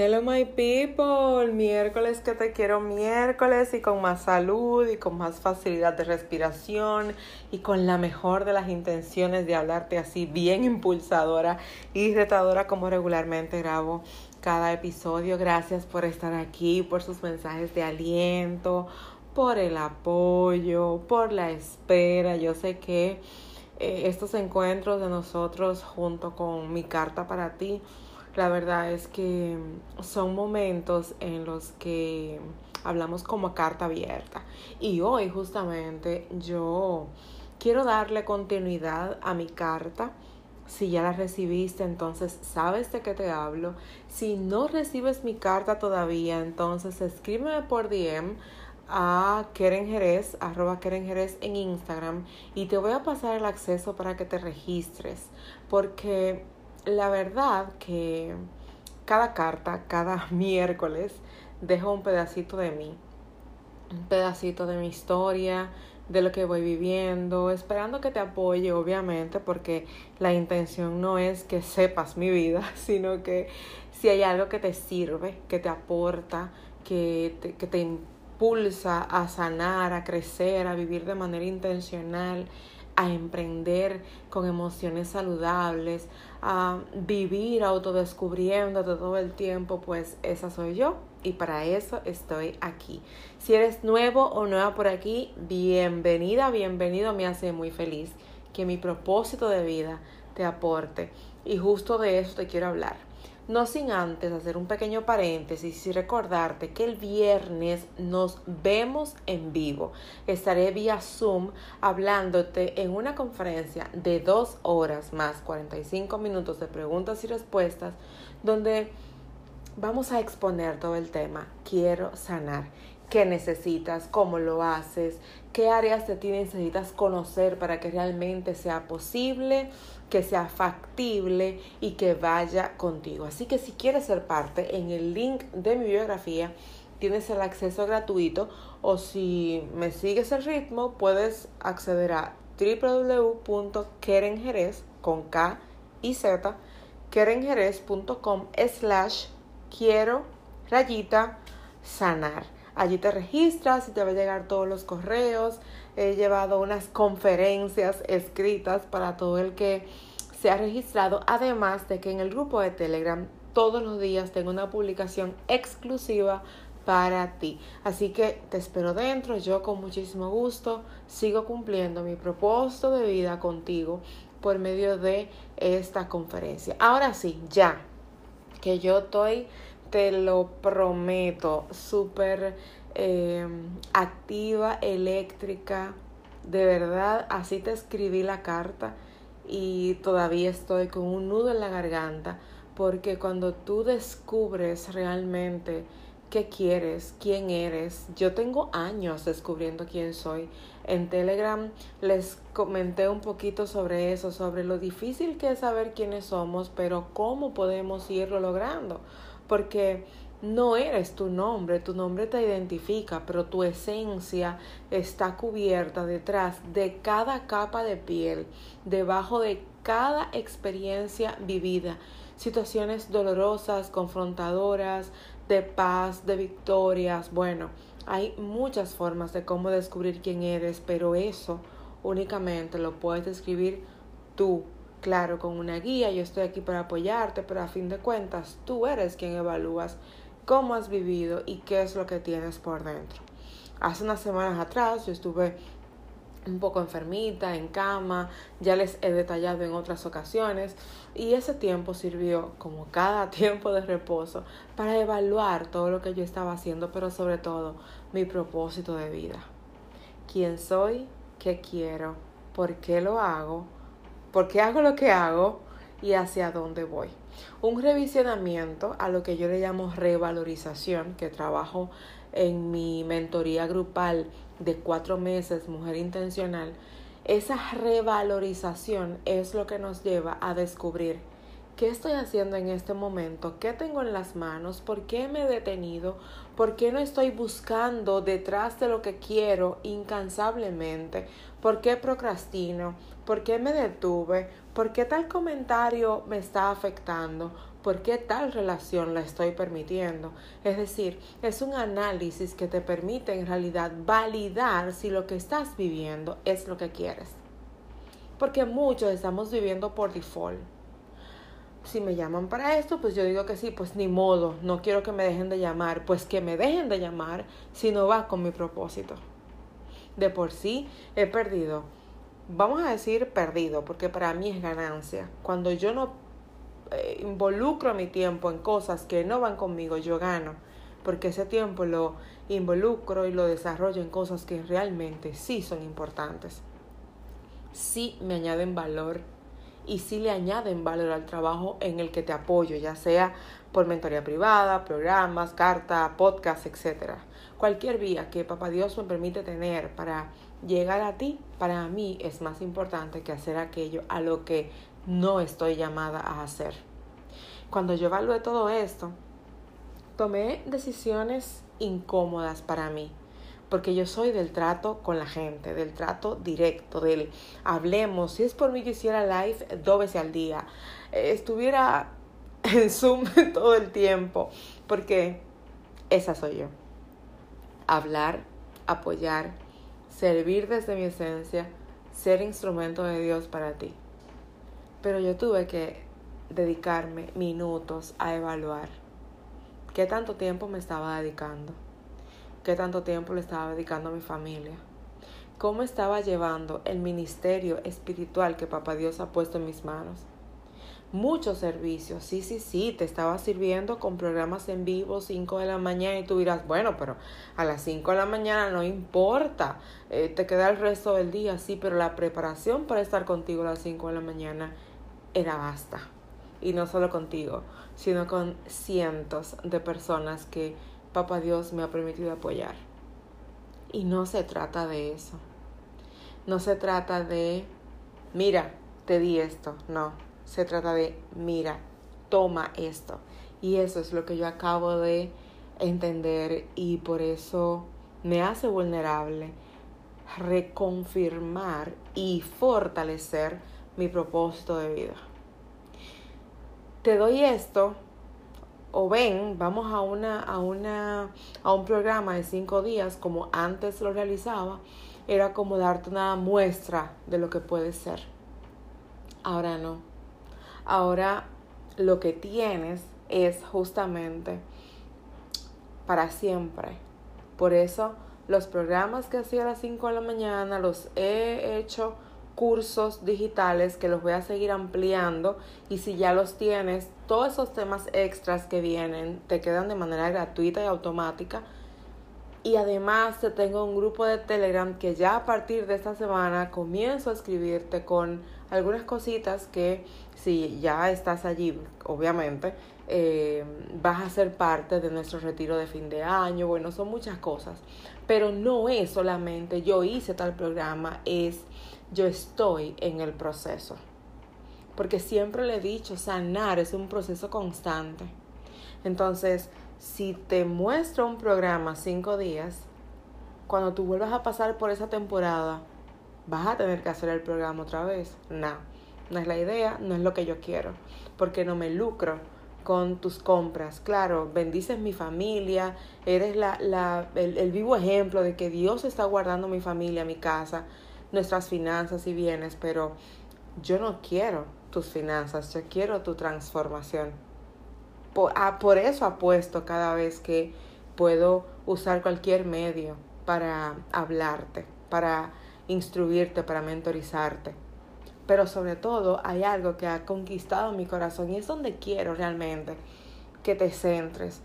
Hello my people, miércoles que te quiero miércoles y con más salud y con más facilidad de respiración y con la mejor de las intenciones de hablarte así bien impulsadora y retadora como regularmente grabo cada episodio. Gracias por estar aquí, por sus mensajes de aliento, por el apoyo, por la espera. Yo sé que eh, estos encuentros de nosotros junto con mi carta para ti la verdad es que son momentos en los que hablamos como carta abierta. Y hoy justamente yo quiero darle continuidad a mi carta. Si ya la recibiste, entonces sabes de qué te hablo. Si no recibes mi carta todavía, entonces escríbeme por DM a Keren Jerez, arroba Keren Jerez en Instagram y te voy a pasar el acceso para que te registres. Porque la verdad que cada carta, cada miércoles, dejo un pedacito de mí, un pedacito de mi historia, de lo que voy viviendo, esperando que te apoye, obviamente, porque la intención no es que sepas mi vida, sino que si hay algo que te sirve, que te aporta, que te, que te impulsa a sanar, a crecer, a vivir de manera intencional, a emprender con emociones saludables, a vivir autodescubriéndote todo el tiempo, pues esa soy yo y para eso estoy aquí. Si eres nuevo o nueva por aquí, bienvenida, bienvenido, me hace muy feliz que mi propósito de vida te aporte y justo de eso te quiero hablar. No sin antes hacer un pequeño paréntesis y recordarte que el viernes nos vemos en vivo. Estaré vía Zoom hablándote en una conferencia de dos horas más 45 minutos de preguntas y respuestas donde vamos a exponer todo el tema. Quiero sanar qué necesitas, cómo lo haces, qué áreas de ti necesitas conocer para que realmente sea posible, que sea factible y que vaya contigo. Así que si quieres ser parte, en el link de mi biografía tienes el acceso gratuito o si me sigues el ritmo puedes acceder a www.kerenjerez con K y Z kerenjerez.com slash quiero rayita sanar Allí te registras y te va a llegar todos los correos. He llevado unas conferencias escritas para todo el que se ha registrado. Además de que en el grupo de Telegram todos los días tengo una publicación exclusiva para ti. Así que te espero dentro, yo con muchísimo gusto sigo cumpliendo mi propósito de vida contigo por medio de esta conferencia. Ahora sí, ya que yo estoy te lo prometo, súper em, activa, eléctrica, de verdad, así te escribí la carta y todavía estoy con un nudo en la garganta, porque cuando tú descubres realmente qué quieres, quién eres, yo tengo años descubriendo quién soy. En Telegram les comenté un poquito sobre eso, sobre lo difícil que es saber quiénes somos, pero cómo podemos irlo logrando porque no eres tu nombre, tu nombre te identifica, pero tu esencia está cubierta detrás de cada capa de piel, debajo de cada experiencia vivida, situaciones dolorosas, confrontadoras, de paz, de victorias. Bueno, hay muchas formas de cómo descubrir quién eres, pero eso únicamente lo puedes describir tú Claro, con una guía, yo estoy aquí para apoyarte, pero a fin de cuentas tú eres quien evalúas cómo has vivido y qué es lo que tienes por dentro. Hace unas semanas atrás yo estuve un poco enfermita, en cama, ya les he detallado en otras ocasiones, y ese tiempo sirvió, como cada tiempo de reposo, para evaluar todo lo que yo estaba haciendo, pero sobre todo mi propósito de vida. ¿Quién soy? ¿Qué quiero? ¿Por qué lo hago? Por qué hago lo que hago y hacia dónde voy. Un revisionamiento a lo que yo le llamo revalorización, que trabajo en mi mentoría grupal de cuatro meses, Mujer Intencional, esa revalorización es lo que nos lleva a descubrir qué estoy haciendo en este momento, qué tengo en las manos, por qué me he detenido, por qué no estoy buscando detrás de lo que quiero incansablemente, por qué procrastino, por qué me detuve, por qué tal comentario me está afectando, por qué tal relación la estoy permitiendo. Es decir, es un análisis que te permite en realidad validar si lo que estás viviendo es lo que quieres. Porque muchos estamos viviendo por default. Si me llaman para esto, pues yo digo que sí, pues ni modo, no quiero que me dejen de llamar, pues que me dejen de llamar si no va con mi propósito. De por sí he perdido, vamos a decir perdido, porque para mí es ganancia. Cuando yo no eh, involucro mi tiempo en cosas que no van conmigo, yo gano, porque ese tiempo lo involucro y lo desarrollo en cosas que realmente sí son importantes, sí me añaden valor y sí le añaden valor al trabajo en el que te apoyo, ya sea por mentoría privada, programas, carta, podcast, etc. Cualquier vía que Papá Dios me permite tener para llegar a ti, para mí es más importante que hacer aquello a lo que no estoy llamada a hacer. Cuando yo evalué todo esto, tomé decisiones incómodas para mí, porque yo soy del trato con la gente, del trato directo, del hablemos. Si es por mí que hiciera live dos veces al día, estuviera en Zoom todo el tiempo, porque esa soy yo. Hablar, apoyar, servir desde mi esencia, ser instrumento de Dios para ti. Pero yo tuve que dedicarme minutos a evaluar qué tanto tiempo me estaba dedicando, qué tanto tiempo le estaba dedicando a mi familia, cómo estaba llevando el ministerio espiritual que Papá Dios ha puesto en mis manos. Muchos servicios, sí, sí, sí, te estaba sirviendo con programas en vivo 5 de la mañana y tú dirás, bueno, pero a las 5 de la mañana no importa, eh, te queda el resto del día, sí, pero la preparación para estar contigo a las 5 de la mañana era basta. Y no solo contigo, sino con cientos de personas que Papá Dios me ha permitido apoyar. Y no se trata de eso. No se trata de, mira, te di esto. No, se trata de, mira, toma esto. Y eso es lo que yo acabo de entender y por eso me hace vulnerable reconfirmar y fortalecer mi propósito de vida te doy esto, o ven, vamos a una, a una, a un programa de cinco días, como antes lo realizaba, era como darte una muestra de lo que puede ser. Ahora no. Ahora lo que tienes es justamente para siempre. Por eso los programas que hacía a las 5 de la mañana los he hecho cursos digitales que los voy a seguir ampliando y si ya los tienes, todos esos temas extras que vienen te quedan de manera gratuita y automática. Y además te tengo un grupo de Telegram que ya a partir de esta semana comienzo a escribirte con algunas cositas que si ya estás allí, obviamente, eh, vas a ser parte de nuestro retiro de fin de año. Bueno, son muchas cosas. Pero no es solamente yo hice tal programa, es yo estoy en el proceso. Porque siempre le he dicho, sanar es un proceso constante. Entonces, si te muestro un programa cinco días, cuando tú vuelvas a pasar por esa temporada, vas a tener que hacer el programa otra vez. No, no es la idea, no es lo que yo quiero, porque no me lucro con tus compras. Claro, bendices mi familia, eres la, la, el, el vivo ejemplo de que Dios está guardando mi familia, mi casa, nuestras finanzas y bienes, pero yo no quiero tus finanzas, yo quiero tu transformación. Por, ah, por eso apuesto cada vez que puedo usar cualquier medio para hablarte, para instruirte, para mentorizarte. Pero sobre todo hay algo que ha conquistado mi corazón y es donde quiero realmente que te centres.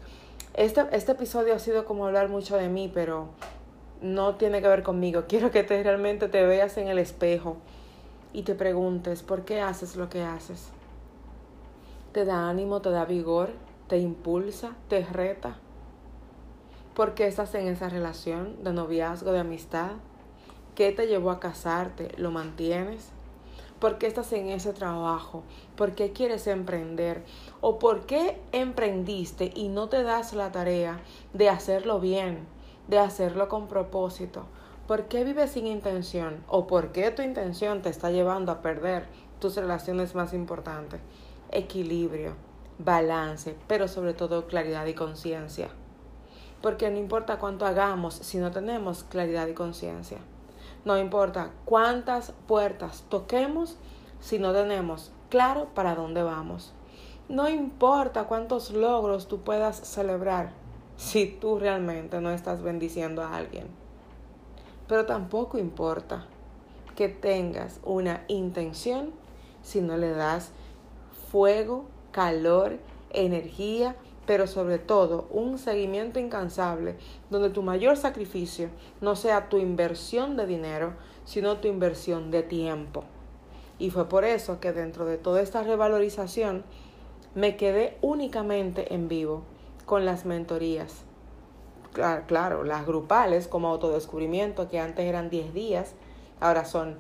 Este, este episodio ha sido como hablar mucho de mí, pero no tiene que ver conmigo. Quiero que te realmente te veas en el espejo y te preguntes por qué haces lo que haces. te da ánimo, te da vigor, te impulsa, te reta. ¿Por qué estás en esa relación de noviazgo, de amistad? ¿Qué te llevó a casarte? ¿Lo mantienes? ¿Por qué estás en ese trabajo? ¿Por qué quieres emprender? ¿O por qué emprendiste y no te das la tarea de hacerlo bien, de hacerlo con propósito? ¿Por qué vives sin intención? ¿O por qué tu intención te está llevando a perder tus relaciones más importantes? Equilibrio, balance, pero sobre todo claridad y conciencia. Porque no importa cuánto hagamos si no tenemos claridad y conciencia. No importa cuántas puertas toquemos si no tenemos claro para dónde vamos. No importa cuántos logros tú puedas celebrar si tú realmente no estás bendiciendo a alguien. Pero tampoco importa que tengas una intención si no le das fuego, calor, energía pero sobre todo un seguimiento incansable donde tu mayor sacrificio no sea tu inversión de dinero, sino tu inversión de tiempo. Y fue por eso que dentro de toda esta revalorización me quedé únicamente en vivo con las mentorías. Claro, las grupales como autodescubrimiento que antes eran 10 días, ahora son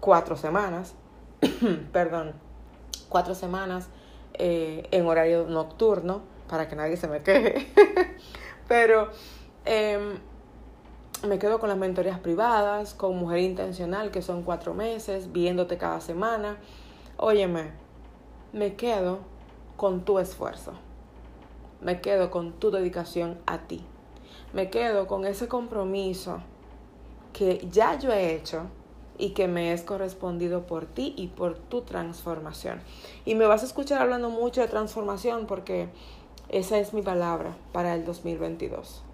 4 semanas, perdón, 4 semanas eh, en horario nocturno para que nadie se me queje. Pero em, me quedo con las mentorías privadas, con Mujer Intencional, que son cuatro meses, viéndote cada semana. Óyeme, me quedo con tu esfuerzo. Me quedo con tu dedicación a ti. Me quedo con ese compromiso que ya yo he hecho y que me es correspondido por ti y por tu transformación. Y me vas a escuchar hablando mucho de transformación porque esa es mi palabra para el 2022.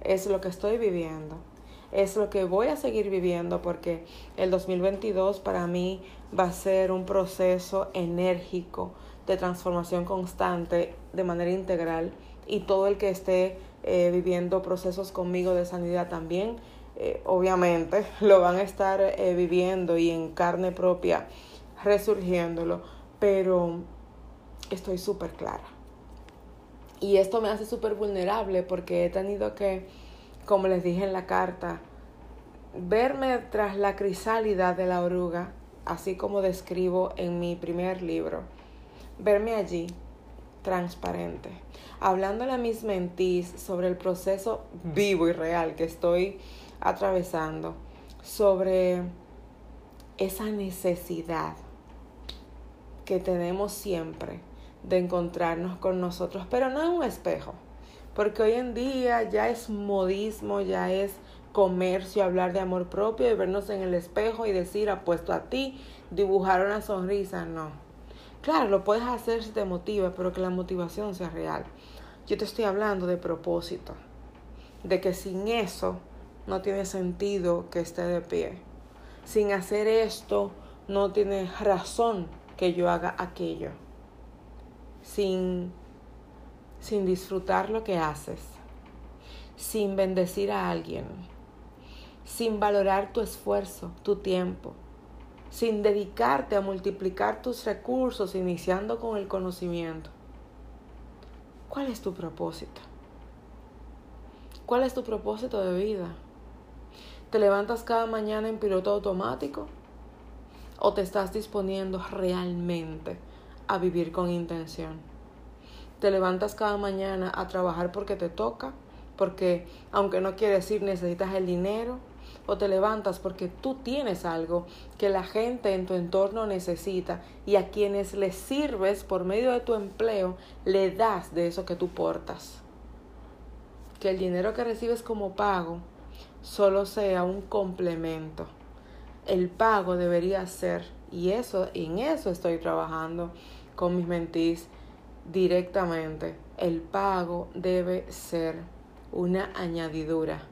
Es lo que estoy viviendo. Es lo que voy a seguir viviendo porque el 2022 para mí va a ser un proceso enérgico de transformación constante de manera integral y todo el que esté eh, viviendo procesos conmigo de sanidad también, eh, obviamente lo van a estar eh, viviendo y en carne propia resurgiéndolo, pero estoy súper clara y esto me hace súper vulnerable porque he tenido que, como les dije en la carta, verme tras la crisálida de la oruga, así como describo en mi primer libro. Verme allí, transparente, hablándole a mis mentís sobre el proceso vivo y real que estoy atravesando, sobre esa necesidad que tenemos siempre de encontrarnos con nosotros, pero no en un espejo, porque hoy en día ya es modismo, ya es comercio hablar de amor propio y vernos en el espejo y decir apuesto a ti, dibujar una sonrisa, no. Claro, lo puedes hacer si te motiva, pero que la motivación sea real. Yo te estoy hablando de propósito, de que sin eso no tiene sentido que esté de pie. Sin hacer esto no tiene razón que yo haga aquello sin, sin disfrutar lo que haces, sin bendecir a alguien, sin valorar tu esfuerzo, tu tiempo, sin dedicarte a multiplicar tus recursos iniciando con el conocimiento. ¿Cuál es tu propósito? ¿Cuál es tu propósito de vida? ¿Te levantas cada mañana en piloto automático? ¿O te estás disponiendo realmente a vivir con intención. Te levantas cada mañana a trabajar porque te toca, porque aunque no quiere decir necesitas el dinero, o te levantas porque tú tienes algo que la gente en tu entorno necesita y a quienes les sirves por medio de tu empleo le das de eso que tú portas. Que el dinero que recibes como pago solo sea un complemento. El pago debería ser y eso, en eso estoy trabajando con mis mentís directamente. El pago debe ser una añadidura,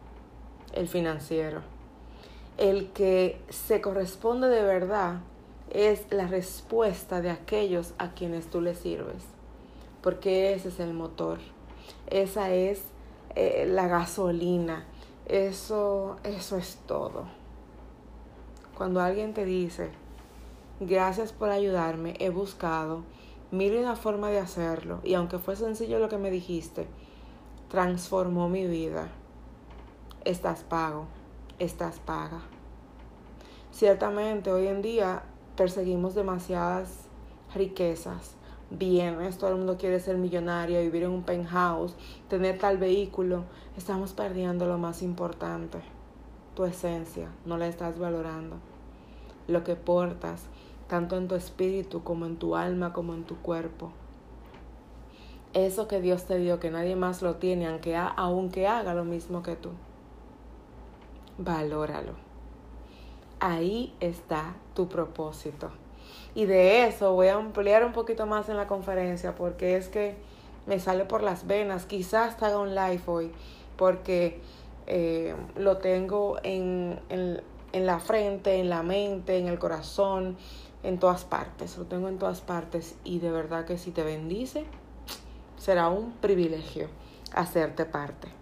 el financiero. El que se corresponde de verdad es la respuesta de aquellos a quienes tú le sirves, porque ese es el motor, esa es eh, la gasolina, eso, eso es todo. Cuando alguien te dice, Gracias por ayudarme. He buscado mire una forma de hacerlo. Y aunque fue sencillo lo que me dijiste, transformó mi vida. Estás pago, estás paga. Ciertamente hoy en día perseguimos demasiadas riquezas, bienes, todo el mundo quiere ser millonario, vivir en un penthouse, tener tal vehículo. Estamos perdiendo lo más importante, tu esencia, no la estás valorando. Lo que portas, tanto en tu espíritu como en tu alma, como en tu cuerpo. Eso que Dios te dio, que nadie más lo tiene, aunque, aunque haga lo mismo que tú. Valóralo. Ahí está tu propósito. Y de eso voy a ampliar un poquito más en la conferencia porque es que me sale por las venas. Quizás haga un live hoy porque eh, lo tengo en, en la frente, en la mente, en el corazón, en todas partes. Lo tengo en todas partes y de verdad que si te bendice, será un privilegio hacerte parte.